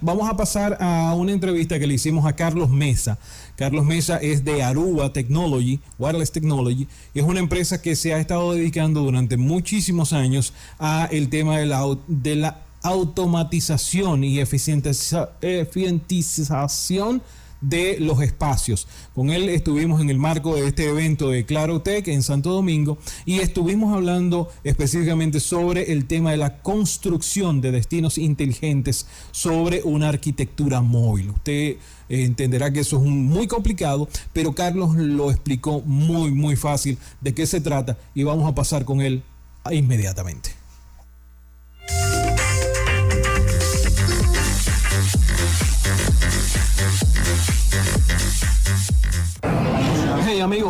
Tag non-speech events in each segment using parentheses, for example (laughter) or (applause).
Vamos a pasar a una entrevista que le hicimos a Carlos Mesa. Carlos Mesa es de Aruba Technology, Wireless Technology, es una empresa que se ha estado dedicando durante muchísimos años a el tema de la, de la automatización y eficientización de los espacios. Con él estuvimos en el marco de este evento de Clarotech en Santo Domingo y estuvimos hablando específicamente sobre el tema de la construcción de destinos inteligentes sobre una arquitectura móvil. Usted eh, entenderá que eso es muy complicado, pero Carlos lo explicó muy, muy fácil de qué se trata y vamos a pasar con él inmediatamente.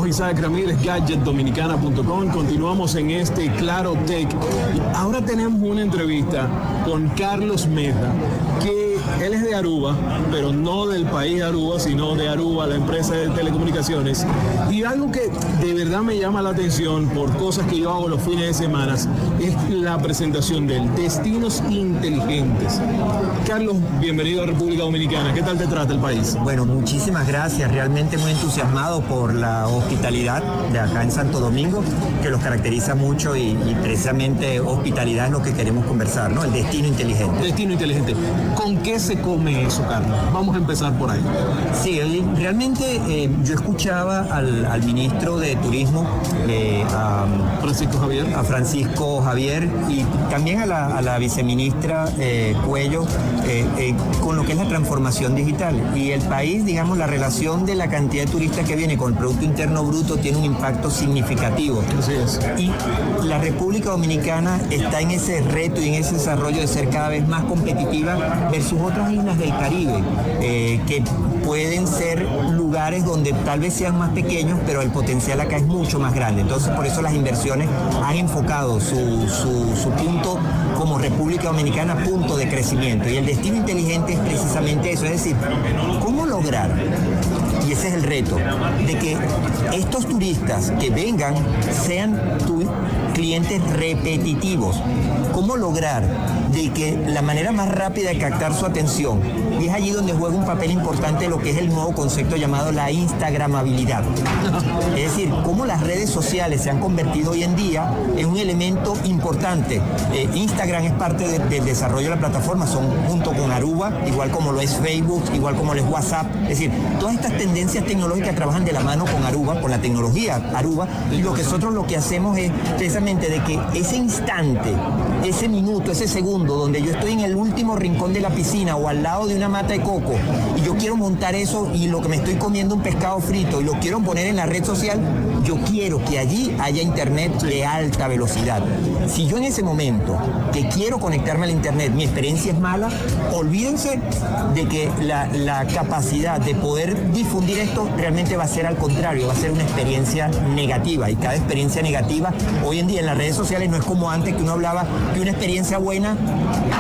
Isaac Ramírez, gadgetdominicana.com. Continuamos en este Claro Tech. Ahora tenemos una entrevista con Carlos Meta, que él es de Aruba, pero no del país Aruba, sino de Aruba, la empresa de telecomunicaciones. Y algo que de verdad me llama la atención por cosas que yo hago los fines de semana es la presentación de él, Destinos Inteligentes. Carlos, bienvenido a República Dominicana. ¿Qué tal te trata el país? Bueno, muchísimas gracias. Realmente muy entusiasmado por la hospitalidad de acá en Santo Domingo, que los caracteriza mucho y, precisamente hospitalidad es lo que queremos conversar, ¿no? El destino inteligente. Destino inteligente. ¿Con qué se come eso, Carlos? Vamos a empezar por ahí. Sí, realmente eh, yo escuchaba al, ministro de Turismo, eh, a Francisco Javier. A Francisco Javier y también a la, viceministra eh, Cuello con lo que es la transformación digital. Y el país, digamos, la relación de la cantidad de turistas que viene con el Producto Interno Bruto tiene un impacto significativo. Así es. Y la República Dominicana está en ese reto y en ese desarrollo de ser cada vez más competitiva versus otras islas del Caribe, eh, que pueden ser lugares donde tal vez sean más pequeños, pero el potencial acá es mucho más grande. Entonces, por eso las inversiones han enfocado su, su, punto como República Dominicana, punto de crecimiento. Y el destino inteligente es precisamente eso, es decir, ¿cómo lograr? Y ese es el reto, de que estos turistas que vengan sean clientes repetitivos. ¿Cómo lograr de que la manera más rápida de captar su atención, y es allí donde juega un papel importante lo que es el nuevo concepto llamado la Instagramabilidad. Es decir, cómo las redes sociales se han convertido hoy en día en un elemento importante. Eh, Instagram es parte del desarrollo de la plataforma, son junto con Aruba, igual como lo es Facebook, igual como lo es WhatsApp. Es decir, todas estas tendencias tecnológicas trabajan de la mano con Aruba, con la tecnología Aruba, y lo que nosotros lo que hacemos es precisamente de que ese instante, ese minuto, ese segundo, donde yo estoy en el último rincón de la piscina o al lado de una mata de coco y yo quiero montar eso y lo que me estoy comiendo un pescado frito y lo quiero poner en la red social, yo quiero que allí haya internet de alta velocidad. Si yo en ese momento que quiero conectarme al internet, mi experiencia es mala, olvídense de que la, capacidad de poder difundir esto realmente va a ser al contrario, va a ser una experiencia negativa y cada experiencia negativa hoy en día en las redes sociales no es como antes que uno hablaba que una experiencia buena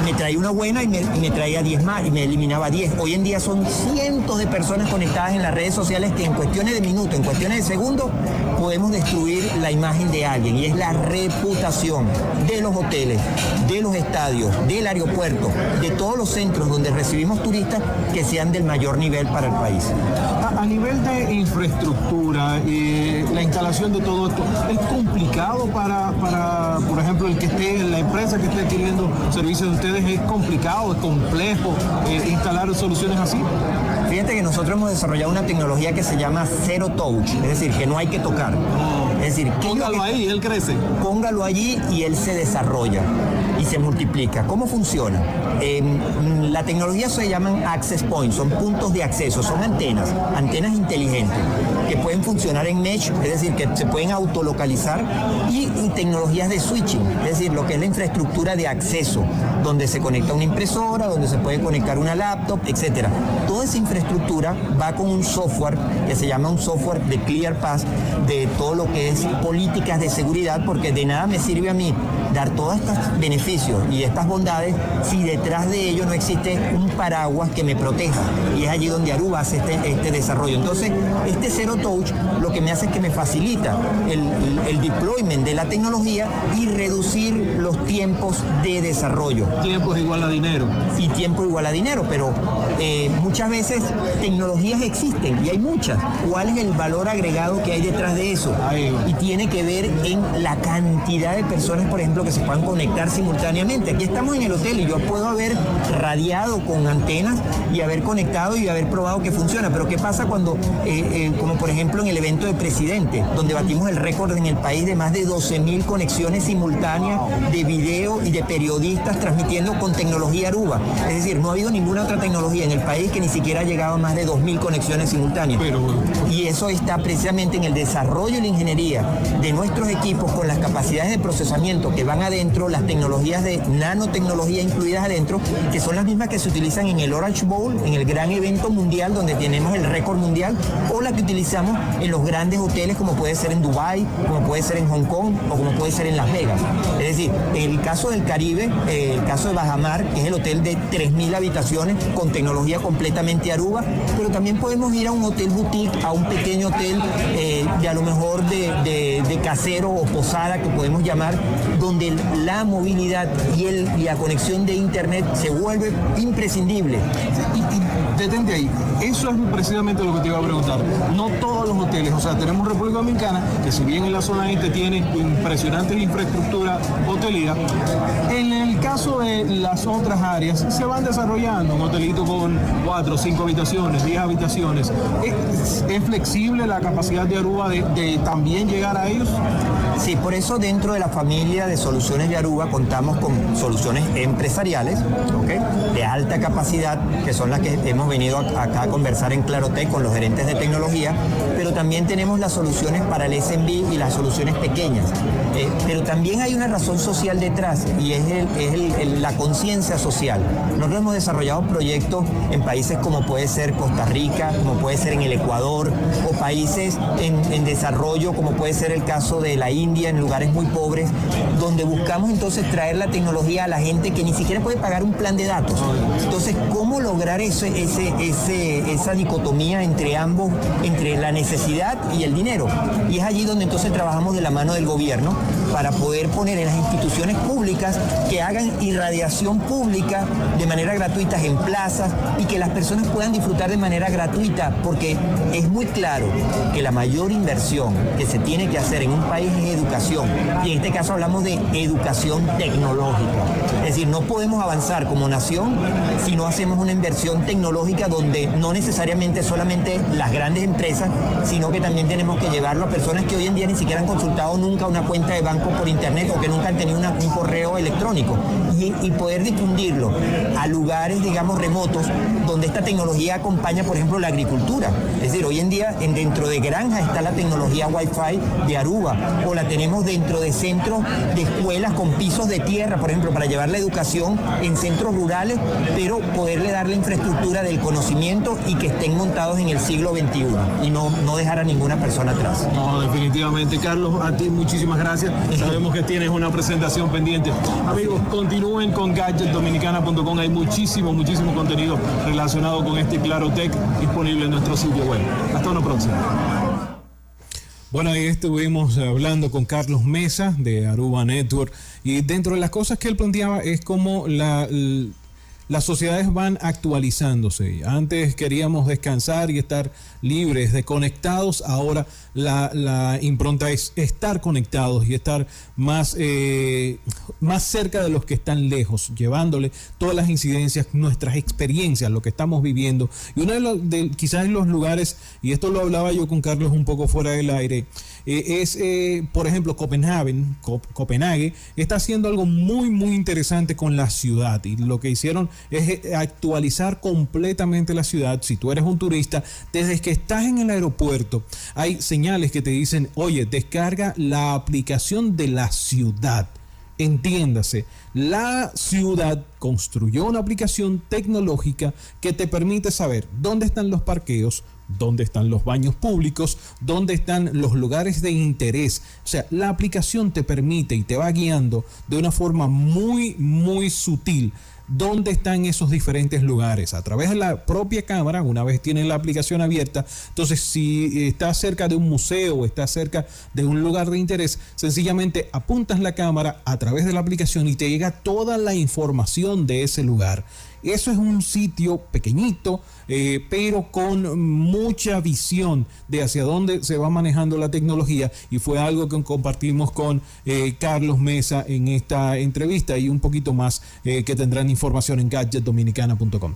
me traía una buena y me, traía 10 más y me eliminaba 10. Hoy en día son cientos de personas conectadas en las redes sociales que en cuestiones de minutos, en cuestiones de segundos, podemos destruir la imagen de alguien y es la reputación de los hoteles, de los estadios, del aeropuerto, de todos los centros donde recibimos turistas que sean del mayor nivel para el país. A, nivel de infraestructura y la instalación de todo esto, ¿es complicado para, para, por ejemplo, el que esté, la empresa que esté adquiriendo servicios de ustedes, es complicado, es complejo eh, instalar soluciones así? Fíjate que nosotros hemos desarrollado una tecnología que se llama Zero Touch, es decir, que no hay que tocar. Es decir, póngalo ahí, él crece. Póngalo allí y él se desarrolla y se multiplica. ¿Cómo funciona? Em, la tecnología se llaman access points, son puntos de acceso, son antenas, antenas inteligentes que pueden funcionar en mesh, es decir, que se pueden autolocalizar y, y tecnologías de switching, es decir, lo que es la infraestructura de acceso, donde se conecta una impresora, donde se puede conectar una laptop, etcétera. Toda esa infraestructura va con un software que se llama un software de ClearPass de todo lo que es políticas de seguridad, porque de nada me sirve a mí dar todos estos beneficios y estas bondades si detrás de ello no existe un paraguas que me proteja. Y es allí donde Aruba hace este, este desarrollo. Entonces, este Zero Touch lo que me hace es que me facilita el, el deployment de la tecnología y reducir los tiempos de desarrollo. Tiempo es igual a dinero. Y tiempo igual a dinero, pero eh, muchas veces tecnologías existen y hay muchas. ¿Cuál es el valor agregado que hay detrás de eso? Y tiene que ver en la cantidad de personas, por ejemplo, que se puedan conectar simultáneamente. Aquí estamos en el hotel y yo puedo haber radiado con antenas y haber conectado y haber probado que funciona. Pero ¿qué pasa cuando, eh, eh, como por ejemplo en el evento de presidente, donde batimos el récord en el país de más de 12.000 conexiones simultáneas de video y de periodistas transmitiendo con tecnología Aruba? Es decir, no ha habido ninguna otra tecnología en el país que ni siquiera ha llegado a más de 2.000 conexiones simultáneas. y eso está precisamente en el desarrollo y la ingeniería de nuestros equipos con las capacidades de procesamiento que van adentro, las tecnologías de nanotecnología incluidas adentro, que son las mismas que se utilizan en el Orange Bowl, en el gran evento mundial donde tenemos el récord mundial, o la que utilizamos en los grandes hoteles como puede ser en Dubai, como puede ser en Hong Kong o como puede ser en Las Vegas. Es decir, en el caso del Caribe, eh, el caso de Bajamar, que es el hotel de 3.000 habitaciones con tecnología completamente Aruba, pero también podemos ir a un hotel boutique, a un pequeño hotel eh, de a lo mejor de, casero o posada que podemos llamar, donde la movilidad y, el, y la conexión de internet se vuelve imprescindible. detente ahí, eso es precisamente lo que te iba a preguntar. No todos los hoteles, o sea, tenemos República Dominicana, que si bien en la zona este tiene impresionantes infraestructura hotelera, en el caso de las otras áreas se van desarrollando un hotelito con cuatro, cinco habitaciones, diez habitaciones. ¿Es, flexible la capacidad de Aruba de, también llegar a ellos? Sí, por eso dentro de la familia de soluciones de Aruba contamos con soluciones empresariales de alta capacidad, que son las que hemos venido acá a conversar en Clarotec con los gerentes de tecnología, pero también tenemos las soluciones para el SMB y las soluciones pequeñas. Eh, pero también hay una razón social detrás y es, la conciencia social. Nosotros hemos desarrollado proyectos en países como puede ser Costa Rica, como puede ser en el Ecuador, o países en, desarrollo, como puede ser el caso de la India, en lugares muy pobres, donde buscamos entonces traer la tecnología a la gente que ni siquiera puede pagar un plan de datos. Entonces, ¿cómo lograr ese, esa dicotomía entre ambos, entre la necesidad y el dinero? Y es allí donde entonces trabajamos de la mano del gobierno para poder poner en las instituciones públicas que hagan irradiación pública de manera gratuita en plazas y que las personas puedan disfrutar de manera gratuita, porque es muy claro que la mayor inversión que se tiene que hacer en un país es educación. Y en este caso hablamos de educación tecnológica. Es decir, no podemos avanzar como nación si no hacemos una inversión tecnológica donde no necesariamente solamente las grandes empresas, sino que también tenemos que llevarlo a personas que hoy en día ni siquiera han consultado nunca una cuenta de banco por internet o que nunca han tenido un correo electrónico y, poder difundirlo a lugares, digamos, remotos donde esta tecnología acompaña, por ejemplo, la agricultura. Es decir, hoy en día en, dentro de granjas está la tecnología Wi-Fi de Aruba o la tenemos dentro de centros de escuelas con pisos de tierra, por ejemplo, para llevar la educación en centros rurales, pero poderle dar la infraestructura del conocimiento y que estén montados en el siglo XXI y no, no dejar a ninguna persona atrás. No, definitivamente. Carlos, a ti muchísimas gracias. (laughs) Sabemos que tienes una presentación pendiente. Amigos, continúen con gadgetdominicana.com. Hay muchísimo, muchísimo contenido relacionado con este Claro Tech disponible en nuestro sitio web. Hasta una próxima. Bueno, ahí estuvimos hablando con Carlos Mesa de Aruba Network y dentro de las cosas que él planteaba es como la las sociedades van actualizándose. Antes queríamos descansar y estar libres, desconectados. Ahora la, impronta es estar conectados y estar más, eh, más cerca de los que están lejos, llevándole todas las incidencias, nuestras experiencias, lo que estamos viviendo. Y uno de los, de, quizás en los lugares, y esto lo hablaba yo con Carlos un poco fuera del aire, eh, es, eh, por ejemplo, Copenhague, Copenhague está haciendo algo muy, muy interesante con la ciudad. Y lo que hicieron es eh, actualizar completamente la ciudad. Si tú eres un turista, desde que estás en el aeropuerto, hay señales que te dicen, oye, descarga la aplicación de la ciudad. Entiéndase, la ciudad construyó una aplicación tecnológica que te permite saber dónde están los parqueos, dónde están los baños públicos, dónde están los lugares de interés. O sea, la aplicación te permite y te va guiando de una forma muy, muy sutil dónde están esos diferentes lugares a través de la propia cámara, una vez tienen la aplicación abierta. Entonces, si está cerca de un museo o está cerca de un lugar de interés, sencillamente apuntas la cámara a través de la aplicación y te llega toda la información de ese lugar. Eso es un sitio pequeñito, eh, pero con mucha visión de hacia dónde se va manejando la tecnología y fue algo que compartimos con eh, Carlos Mesa en esta entrevista y un poquito más eh, que tendrán información en gadgetdominicana.com.